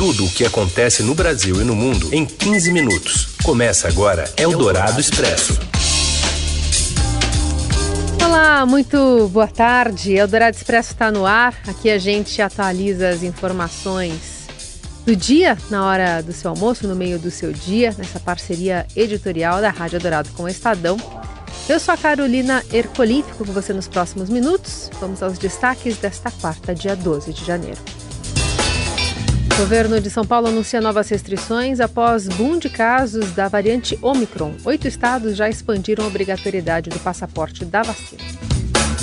Tudo o que acontece no Brasil e no mundo em 15 minutos. Começa agora Eldorado Expresso. Olá, muito boa tarde. Eldorado Expresso está no ar. Aqui a gente atualiza as informações do dia, na hora do seu almoço, no meio do seu dia, nessa parceria editorial da Rádio Eldorado com o Estadão. Eu sou a Carolina Ercolim, fico com você nos próximos minutos. Vamos aos destaques desta quarta, dia 12 de janeiro. O governo de São Paulo anuncia novas restrições após boom de casos da variante Omicron. Oito estados já expandiram a obrigatoriedade do passaporte da vacina.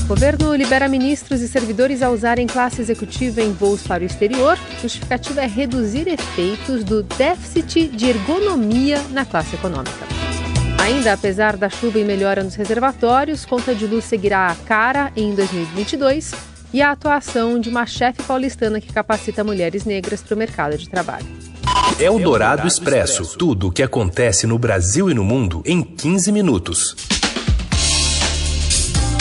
O governo libera ministros e servidores a usarem classe executiva em voos para o exterior. Justificativa é reduzir efeitos do déficit de ergonomia na classe econômica. Ainda apesar da chuva e melhora nos reservatórios, conta de luz seguirá a cara em 2022 e a atuação de uma chefe paulistana que capacita mulheres negras para o mercado de trabalho. É o Dourado Expresso. Tudo o que acontece no Brasil e no mundo em 15 minutos.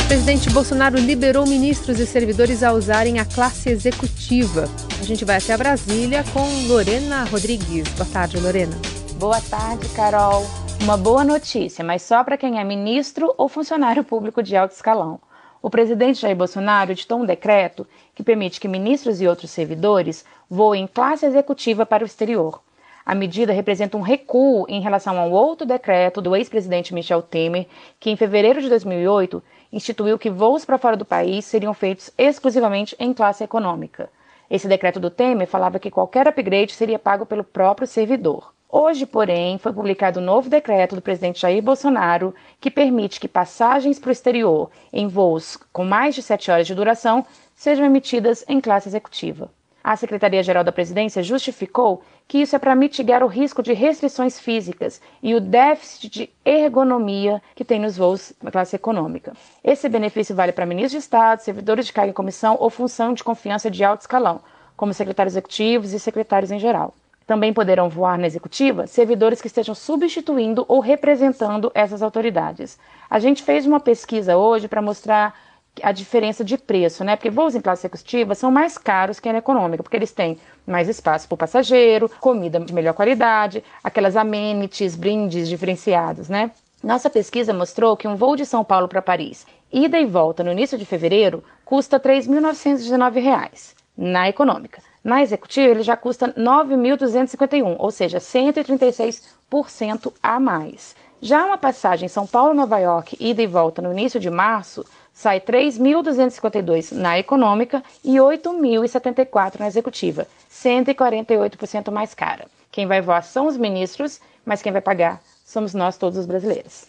O presidente Bolsonaro liberou ministros e servidores a usarem a classe executiva. A gente vai até Brasília com Lorena Rodrigues. Boa tarde, Lorena. Boa tarde, Carol. Uma boa notícia, mas só para quem é ministro ou funcionário público de alto escalão. O presidente Jair Bolsonaro editou um decreto que permite que ministros e outros servidores voem em classe executiva para o exterior. A medida representa um recuo em relação ao outro decreto do ex-presidente Michel Temer, que em fevereiro de 2008 instituiu que voos para fora do país seriam feitos exclusivamente em classe econômica. Esse decreto do Temer falava que qualquer upgrade seria pago pelo próprio servidor. Hoje, porém, foi publicado um novo decreto do presidente Jair Bolsonaro que permite que passagens para o exterior em voos com mais de sete horas de duração sejam emitidas em classe executiva. A Secretaria-Geral da Presidência justificou que isso é para mitigar o risco de restrições físicas e o déficit de ergonomia que tem nos voos na classe econômica. Esse benefício vale para ministros de Estado, servidores de carga em comissão ou função de confiança de alto escalão, como secretários executivos e secretários em geral. Também poderão voar na executiva servidores que estejam substituindo ou representando essas autoridades. A gente fez uma pesquisa hoje para mostrar a diferença de preço, né? Porque voos em classe executiva são mais caros que na econômica, porque eles têm mais espaço para o passageiro, comida de melhor qualidade, aquelas amenities, brindes diferenciados, né? Nossa pesquisa mostrou que um voo de São Paulo para Paris, ida e volta no início de fevereiro, custa R$ 3.919 na econômica. Na executiva, ele já custa 9.251, ou seja, 136% a mais. Já uma passagem São Paulo-Nova York, ida e volta no início de março, sai 3.252 na econômica e 8.074 na executiva, 148% mais cara. Quem vai voar são os ministros, mas quem vai pagar somos nós todos os brasileiros.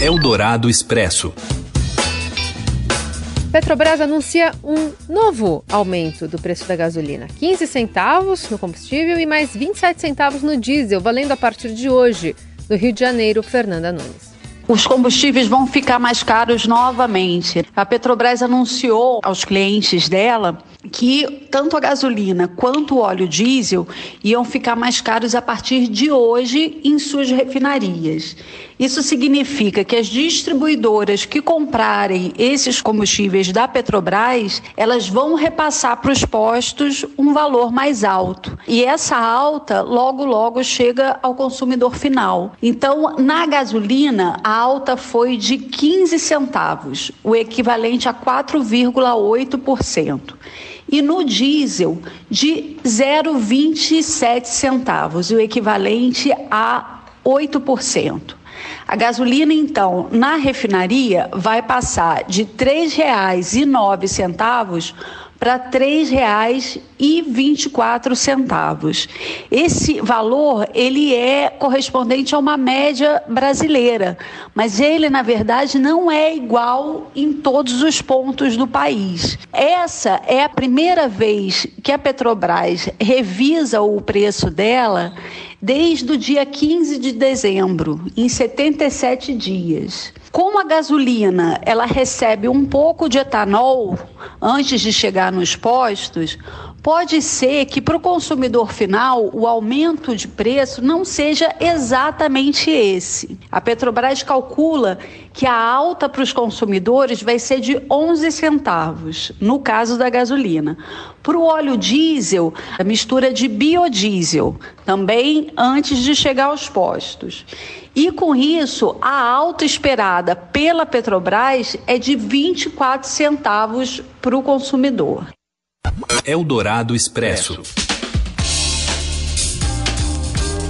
Eldorado Expresso. Petrobras anuncia um novo aumento do preço da gasolina: 15 centavos no combustível e mais 27 centavos no diesel, valendo a partir de hoje. Do Rio de Janeiro, Fernanda Nunes. Os combustíveis vão ficar mais caros novamente. A Petrobras anunciou aos clientes dela que tanto a gasolina quanto o óleo diesel iam ficar mais caros a partir de hoje em suas refinarias. Isso significa que as distribuidoras que comprarem esses combustíveis da Petrobras, elas vão repassar para os postos um valor mais alto. E essa alta logo logo chega ao consumidor final. Então, na gasolina, a alta foi de 15 centavos, o equivalente a 4,8% e no diesel de 0,27 centavos, o equivalente a 8%. A gasolina, então, na refinaria vai passar de R$ 3,09 para R$ 3,24. Esse valor, ele é correspondente a uma média brasileira, mas ele, na verdade, não é igual em todos os pontos do país. Essa é a primeira vez que a Petrobras revisa o preço dela desde o dia 15 de dezembro, em 77 dias. Como a gasolina ela recebe um pouco de etanol antes de chegar nos postos, pode ser que para o consumidor final o aumento de preço não seja exatamente esse. A Petrobras calcula que a alta para os consumidores vai ser de 11 centavos, no caso da gasolina. Para o óleo diesel, a mistura de biodiesel, também antes de chegar aos postos. E com isso, a alta esperada pela Petrobras é de 24 centavos para o consumidor. Eldorado Expresso.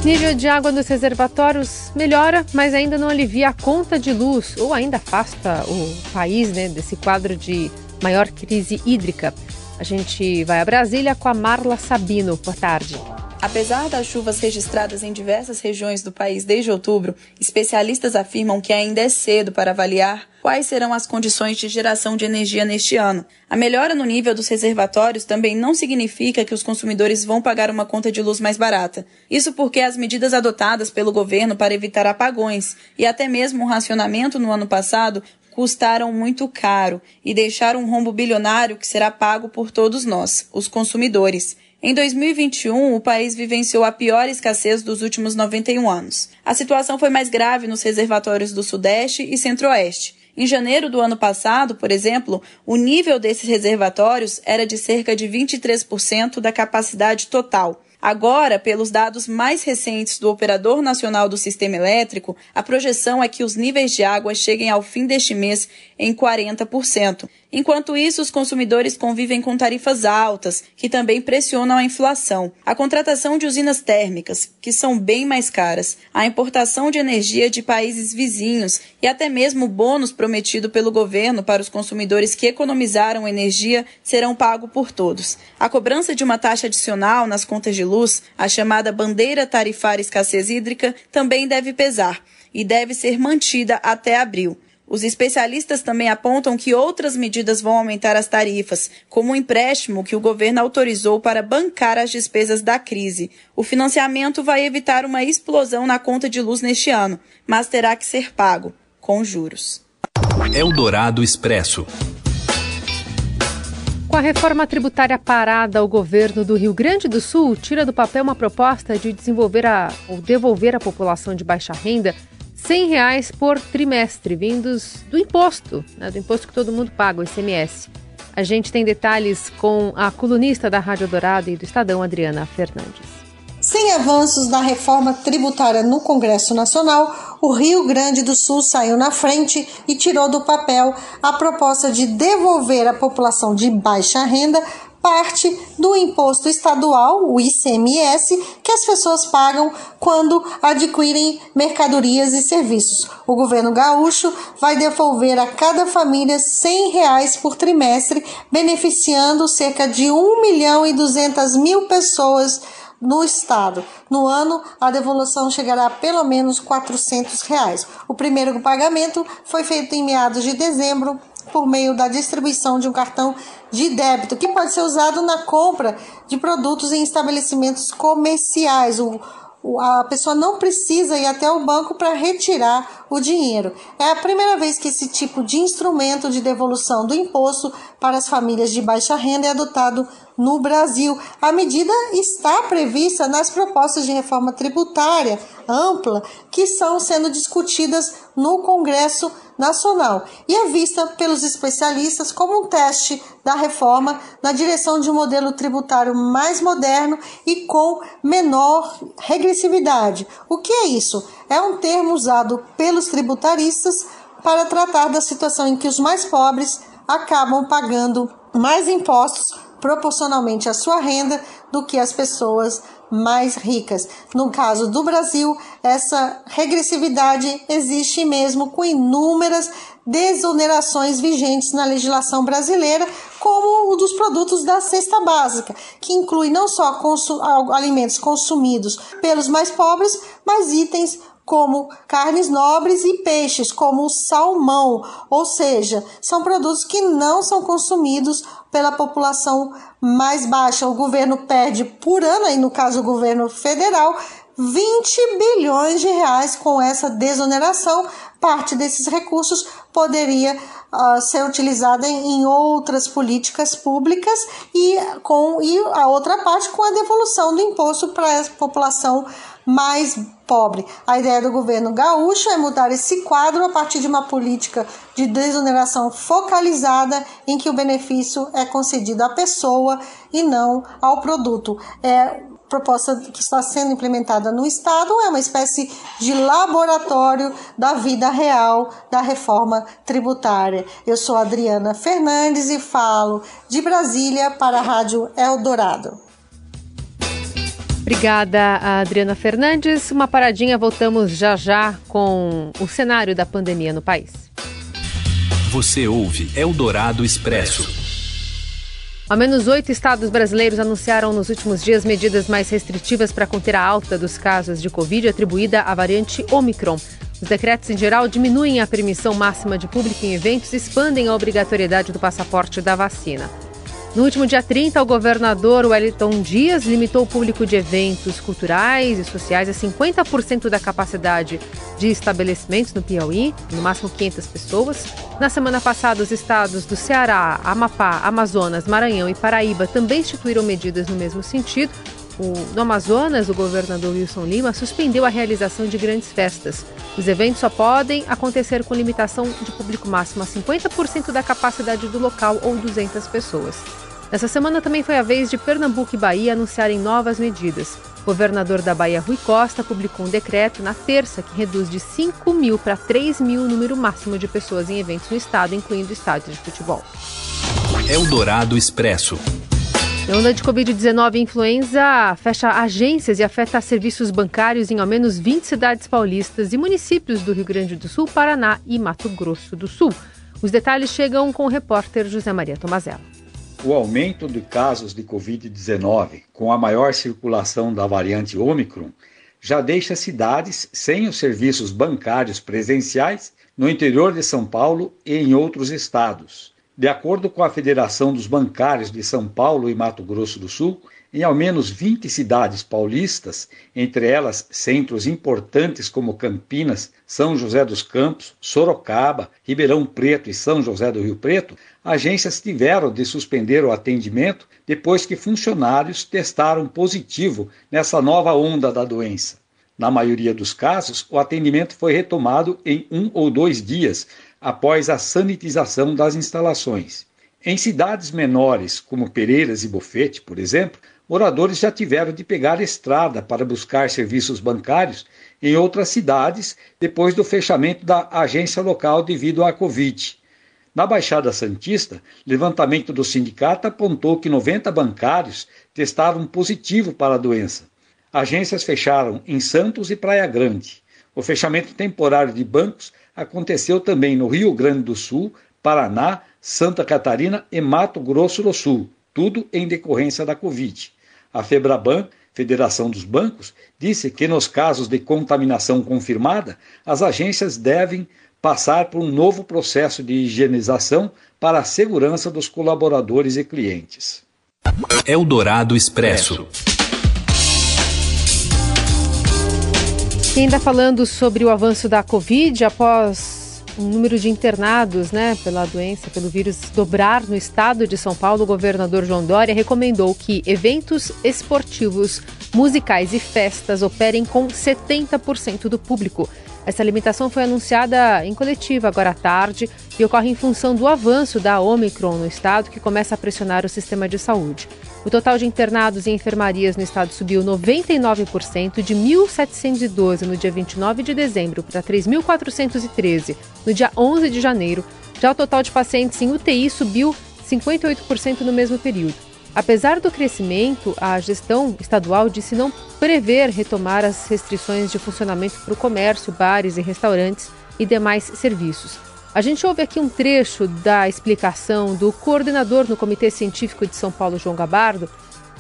Nível de água nos reservatórios melhora, mas ainda não alivia a conta de luz ou ainda afasta o país né, desse quadro de maior crise hídrica. A gente vai a Brasília com a Marla Sabino. Boa tarde. Apesar das chuvas registradas em diversas regiões do país desde outubro, especialistas afirmam que ainda é cedo para avaliar quais serão as condições de geração de energia neste ano. A melhora no nível dos reservatórios também não significa que os consumidores vão pagar uma conta de luz mais barata. Isso porque as medidas adotadas pelo governo para evitar apagões e até mesmo o racionamento no ano passado custaram muito caro e deixaram um rombo bilionário que será pago por todos nós, os consumidores. Em 2021, o país vivenciou a pior escassez dos últimos 91 anos. A situação foi mais grave nos reservatórios do Sudeste e Centro-Oeste. Em janeiro do ano passado, por exemplo, o nível desses reservatórios era de cerca de 23% da capacidade total. Agora, pelos dados mais recentes do Operador Nacional do Sistema Elétrico, a projeção é que os níveis de água cheguem ao fim deste mês em 40%. Enquanto isso, os consumidores convivem com tarifas altas, que também pressionam a inflação. A contratação de usinas térmicas, que são bem mais caras, a importação de energia de países vizinhos e até mesmo o bônus prometido pelo governo para os consumidores que economizaram energia serão pagos por todos. A cobrança de uma taxa adicional nas contas de luz, a chamada bandeira tarifária escassez hídrica, também deve pesar e deve ser mantida até abril. Os especialistas também apontam que outras medidas vão aumentar as tarifas, como o empréstimo que o governo autorizou para bancar as despesas da crise. O financiamento vai evitar uma explosão na conta de luz neste ano, mas terá que ser pago com juros. Eldorado Expresso. Com a reforma tributária parada, o governo do Rio Grande do Sul tira do papel uma proposta de desenvolver a, ou devolver à população de baixa renda 100 reais por trimestre, vindos do imposto, né, do imposto que todo mundo paga, o ICMS. A gente tem detalhes com a colunista da Rádio Dourado e do Estadão, Adriana Fernandes. Sem avanços na reforma tributária no Congresso Nacional, o Rio Grande do Sul saiu na frente e tirou do papel a proposta de devolver à população de baixa renda parte do imposto estadual, o ICMS, que as pessoas pagam quando adquirem mercadorias e serviços. O governo gaúcho vai devolver a cada família 100 reais por trimestre, beneficiando cerca de 1 milhão e 200 mil pessoas no estado. No ano, a devolução chegará a pelo menos 400 reais. O primeiro pagamento foi feito em meados de dezembro por meio da distribuição de um cartão de débito, que pode ser usado na compra de produtos em estabelecimentos comerciais. O, a pessoa não precisa ir até o banco para retirar o dinheiro. É a primeira vez que esse tipo de instrumento de devolução do imposto para as famílias de baixa renda é adotado no Brasil. A medida está prevista nas propostas de reforma tributária ampla que estão sendo discutidas no Congresso Nacional e é vista pelos especialistas como um teste da reforma na direção de um modelo tributário mais moderno e com menor regressividade. O que é isso? É um termo usado pelos tributaristas para tratar da situação em que os mais pobres acabam pagando mais impostos proporcionalmente à sua renda do que as pessoas mais ricas. No caso do Brasil, essa regressividade existe mesmo com inúmeras desonerações vigentes na legislação brasileira, como o dos produtos da cesta básica, que inclui não só alimentos consumidos pelos mais pobres, mas itens como carnes nobres e peixes, como o salmão, ou seja, são produtos que não são consumidos pela população mais baixa. O governo perde por ano, aí no caso o governo federal, 20 bilhões de reais com essa desoneração. Parte desses recursos poderia uh, ser utilizada em, em, outras políticas públicas e, com, e a outra parte com a devolução do imposto para a população mais pobre. A ideia do governo gaúcho é mudar esse quadro a partir de uma política de desoneração focalizada em que o benefício é concedido à pessoa e não ao produto. É proposta que está sendo implementada no Estado é uma espécie de laboratório da vida real da reforma tributária. Eu sou Adriana Fernandes e falo de Brasília para a Rádio Eldorado. Obrigada, Adriana Fernandes. Uma paradinha, voltamos já já com o cenário da pandemia no país. Você ouve Eldorado Expresso. Ao menos oito estados brasileiros anunciaram nos últimos dias medidas mais restritivas para conter a alta dos casos de Covid atribuída à variante Omicron. Os decretos, em geral, diminuem a permissão máxima de público em eventos e expandem a obrigatoriedade do passaporte da vacina. No último dia 30, o governador Wellington Dias limitou o público de eventos culturais e sociais a 50% da capacidade de estabelecimentos no Piauí, no máximo 500 pessoas. Na semana passada, os estados do Ceará, Amapá, Amazonas, Maranhão e Paraíba também instituíram medidas no mesmo sentido. O, no Amazonas, o governador Wilson Lima suspendeu a realização de grandes festas. Os eventos só podem acontecer com limitação de público máximo a 50% da capacidade do local ou 200 pessoas. Nessa semana também foi a vez de Pernambuco e Bahia anunciarem novas medidas. O governador da Bahia, Rui Costa, publicou um decreto na terça que reduz de 5 mil para 3 mil o número máximo de pessoas em eventos no estado, incluindo estádios de futebol. Eldorado Expresso. A onda de Covid-19 influenza fecha agências e afeta serviços bancários em ao menos 20 cidades paulistas e municípios do Rio Grande do Sul, Paraná e Mato Grosso do Sul. Os detalhes chegam com o repórter José Maria Tomazella o aumento de casos de Covid-19 com a maior circulação da variante Ômicron já deixa cidades sem os serviços bancários presenciais no interior de São Paulo e em outros estados. De acordo com a Federação dos Bancários de São Paulo e Mato Grosso do Sul, em ao menos 20 cidades paulistas, entre elas centros importantes como Campinas, São José dos Campos, Sorocaba, Ribeirão Preto e São José do Rio Preto, agências tiveram de suspender o atendimento depois que funcionários testaram positivo nessa nova onda da doença. Na maioria dos casos, o atendimento foi retomado em um ou dois dias após a sanitização das instalações. Em cidades menores, como Pereiras e Bofete, por exemplo, moradores já tiveram de pegar estrada para buscar serviços bancários em outras cidades depois do fechamento da agência local devido à Covid. Na Baixada Santista, levantamento do sindicato apontou que 90 bancários testaram positivo para a doença. Agências fecharam em Santos e Praia Grande. O fechamento temporário de bancos aconteceu também no Rio Grande do Sul, Paraná, Santa Catarina e Mato Grosso do Sul, tudo em decorrência da Covid. A Febraban, Federação dos Bancos, disse que nos casos de contaminação confirmada, as agências devem passar por um novo processo de higienização para a segurança dos colaboradores e clientes. Eldorado Expresso. Quem está falando sobre o avanço da Covid após o número de internados né, pela doença, pelo vírus, dobrar no estado de São Paulo, o governador João Dória recomendou que eventos esportivos, musicais e festas operem com 70% do público. Essa limitação foi anunciada em coletiva agora à tarde e ocorre em função do avanço da Omicron no estado, que começa a pressionar o sistema de saúde. O total de internados em enfermarias no estado subiu 99%, de 1.712 no dia 29 de dezembro para 3.413 no dia 11 de janeiro. Já o total de pacientes em UTI subiu 58% no mesmo período. Apesar do crescimento, a gestão estadual disse não prever retomar as restrições de funcionamento para o comércio, bares e restaurantes e demais serviços. A gente ouve aqui um trecho da explicação do coordenador no Comitê Científico de São Paulo, João Gabardo,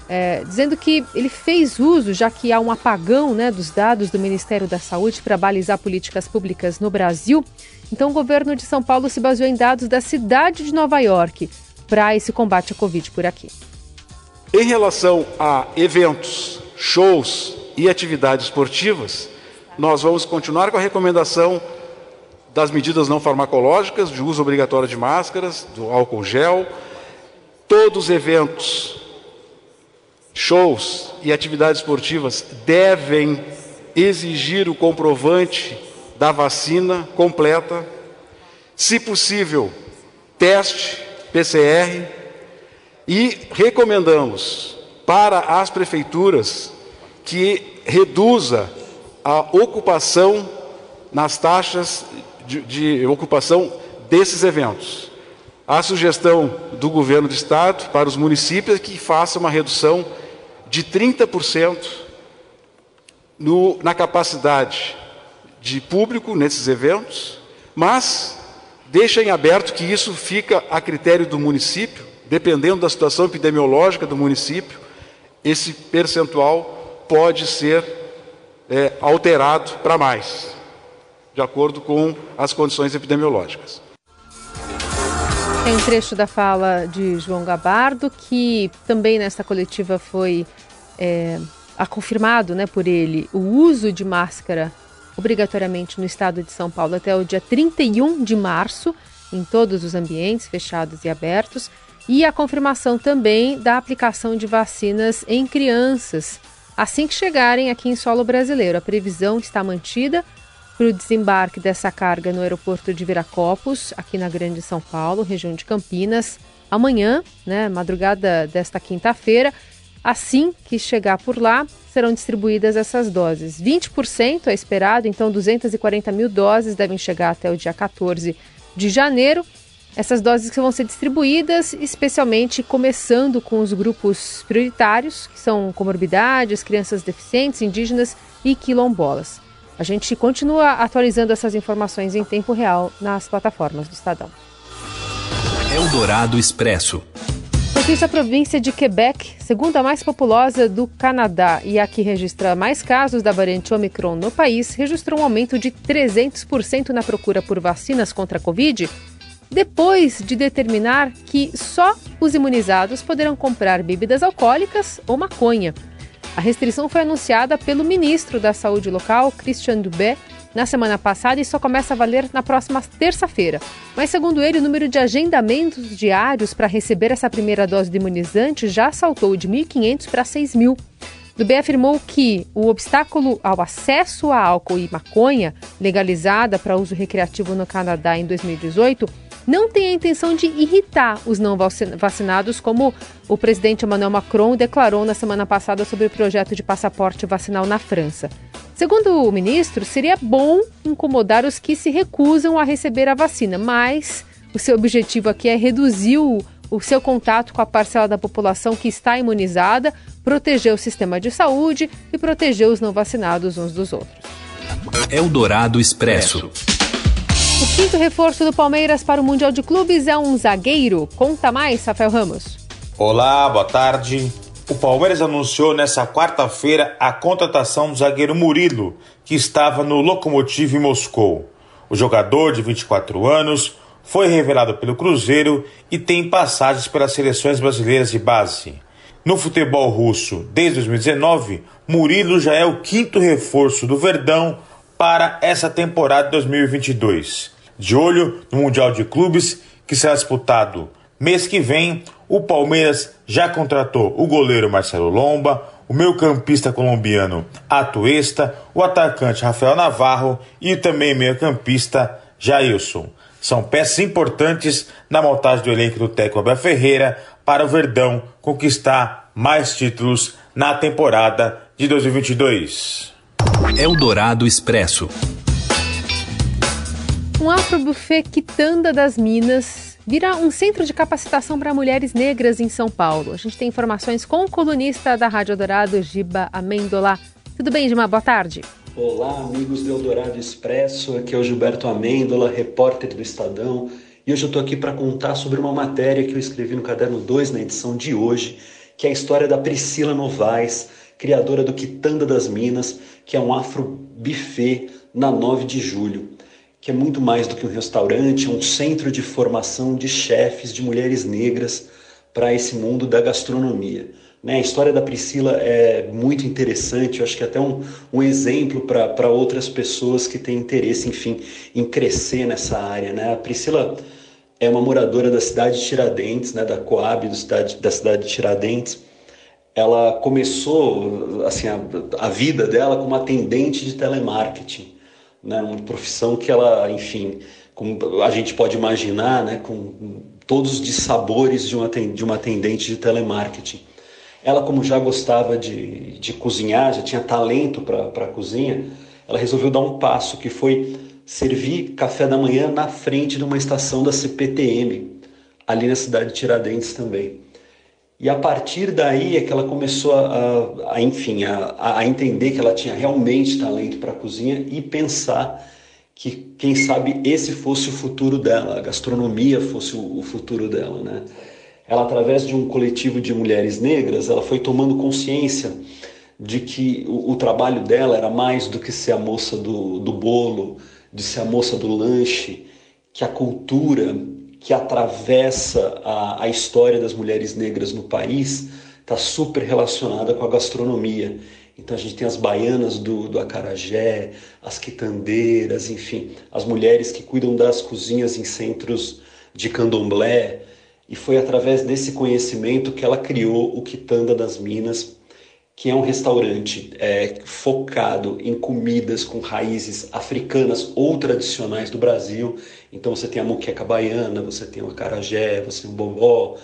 é, dizendo que ele fez uso, já que há um apagão né, dos dados do Ministério da Saúde para balizar políticas públicas no Brasil. Então, o governo de São Paulo se baseou em dados da cidade de Nova York para esse combate à Covid por aqui. Em relação a eventos, shows e atividades esportivas, nós vamos continuar com a recomendação das medidas não farmacológicas, de uso obrigatório de máscaras, do álcool gel, todos os eventos, shows e atividades esportivas devem exigir o comprovante da vacina completa, se possível, teste PCR e recomendamos para as prefeituras que reduza a ocupação nas taxas de, de ocupação desses eventos. A sugestão do governo do estado para os municípios é que faça uma redução de 30% no, na capacidade de público nesses eventos, mas deixa em aberto que isso fica a critério do município, dependendo da situação epidemiológica do município, esse percentual pode ser é, alterado para mais de acordo com as condições epidemiológicas. Tem um trecho da fala de João Gabardo, que também nesta coletiva foi é, confirmado né, por ele o uso de máscara obrigatoriamente no estado de São Paulo até o dia 31 de março, em todos os ambientes fechados e abertos, e a confirmação também da aplicação de vacinas em crianças assim que chegarem aqui em solo brasileiro. A previsão está mantida para o desembarque dessa carga no aeroporto de Viracopos, aqui na Grande São Paulo, região de Campinas, amanhã, né, madrugada desta quinta-feira. Assim que chegar por lá, serão distribuídas essas doses. 20% é esperado, então 240 mil doses devem chegar até o dia 14 de janeiro. Essas doses que vão ser distribuídas, especialmente começando com os grupos prioritários, que são comorbidades, crianças deficientes, indígenas e quilombolas. A gente continua atualizando essas informações em tempo real nas plataformas do Estadão. Eldorado Expresso. Notícia a província de Quebec, segunda mais populosa do Canadá e a que registra mais casos da variante Omicron no país, registrou um aumento de 300% na procura por vacinas contra a Covid, depois de determinar que só os imunizados poderão comprar bebidas alcoólicas ou maconha. A restrição foi anunciada pelo ministro da Saúde local, Christian Dubé, na semana passada e só começa a valer na próxima terça-feira. Mas, segundo ele, o número de agendamentos diários para receber essa primeira dose de imunizante já saltou de 1.500 para 6.000. Dubé afirmou que o obstáculo ao acesso a álcool e maconha, legalizada para uso recreativo no Canadá em 2018, não tem a intenção de irritar os não vacinados, como o presidente Emmanuel Macron declarou na semana passada sobre o projeto de passaporte vacinal na França. Segundo o ministro, seria bom incomodar os que se recusam a receber a vacina, mas o seu objetivo aqui é reduzir o, o seu contato com a parcela da população que está imunizada, proteger o sistema de saúde e proteger os não vacinados uns dos outros. Eldorado Expresso. O quinto reforço do Palmeiras para o Mundial de Clubes é um zagueiro. Conta mais, Rafael Ramos. Olá, boa tarde. O Palmeiras anunciou nesta quarta-feira a contratação do zagueiro Murilo, que estava no Lokomotiv Moscou. O jogador de 24 anos foi revelado pelo Cruzeiro e tem passagens pelas seleções brasileiras de base. No futebol russo, desde 2019, Murilo já é o quinto reforço do Verdão para essa temporada 2022. De olho no Mundial de Clubes, que será disputado mês que vem, o Palmeiras já contratou o goleiro Marcelo Lomba, o meio-campista colombiano Atuesta, o atacante Rafael Navarro e também meio-campista Jailson. São peças importantes na montagem do elenco do técnico Abel Ferreira para o Verdão conquistar mais títulos na temporada de 2022. Eldorado Expresso. Um afro-buffet Quitanda das Minas vira um centro de capacitação para mulheres negras em São Paulo. A gente tem informações com o colunista da Rádio Eldorado, Giba Amendola. Tudo bem, Giba? Boa tarde. Olá, amigos do Eldorado Expresso. Aqui é o Gilberto Amêndola, repórter do Estadão. E hoje eu estou aqui para contar sobre uma matéria que eu escrevi no Caderno 2, na edição de hoje, que é a história da Priscila Novaes, criadora do Quitanda das Minas, que é um afro buffet na 9 de julho, que é muito mais do que um restaurante, é um centro de formação de chefes, de mulheres negras para esse mundo da gastronomia. Né? A história da Priscila é muito interessante, eu acho que é até um, um exemplo para outras pessoas que têm interesse, enfim, em crescer nessa área. Né? A Priscila é uma moradora da cidade de Tiradentes, né, da Coab do cidade, da cidade de Tiradentes. Ela começou assim a, a vida dela como atendente de telemarketing, né, uma profissão que ela, enfim, como a gente pode imaginar, né, com todos os dissabores de uma, de uma atendente de telemarketing. Ela, como já gostava de, de cozinhar, já tinha talento para a cozinha, ela resolveu dar um passo que foi servir café da manhã na frente de uma estação da CPTM, ali na cidade de Tiradentes também. E a partir daí é que ela começou a, a enfim, a, a entender que ela tinha realmente talento para a cozinha e pensar que, quem sabe, esse fosse o futuro dela, a gastronomia fosse o, o futuro dela, né? ela através de um coletivo de mulheres negras, ela foi tomando consciência de que o, o trabalho dela era mais do que ser a moça do, do bolo, de ser a moça do lanche, que a cultura que atravessa a, a história das mulheres negras no país está super relacionada com a gastronomia. Então a gente tem as baianas do, do acarajé, as quitandeiras, enfim, as mulheres que cuidam das cozinhas em centros de candomblé, e foi através desse conhecimento que ela criou o Quitanda das Minas, que é um restaurante é, focado em comidas com raízes africanas ou tradicionais do Brasil. Então você tem a muqueca baiana, você tem o acarajé, você tem o bobó,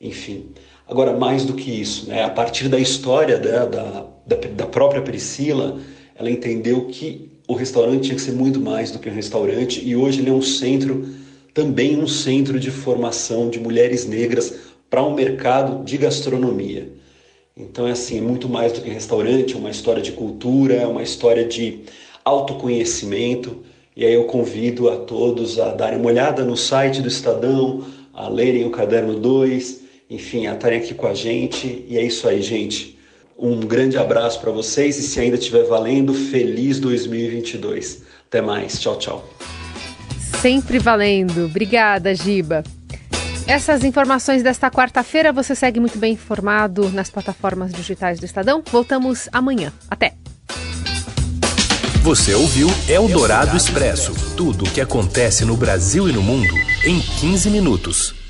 enfim. Agora, mais do que isso, né, a partir da história da, da, da própria Priscila, ela entendeu que o restaurante tinha que ser muito mais do que um restaurante e hoje ele é um centro também um centro de formação de mulheres negras para um mercado de gastronomia. Então é assim, muito mais do que restaurante, é uma história de cultura, é uma história de autoconhecimento. E aí eu convido a todos a darem uma olhada no site do Estadão, a lerem o caderno 2, enfim, a estarem aqui com a gente. E é isso aí, gente. Um grande abraço para vocês e se ainda estiver valendo, feliz 2022. Até mais. Tchau, tchau sempre valendo. Obrigada, Giba. Essas informações desta quarta-feira você segue muito bem informado nas plataformas digitais do Estadão. Voltamos amanhã. Até. Você ouviu Eldorado Expresso tudo o que acontece no Brasil e no mundo em 15 minutos.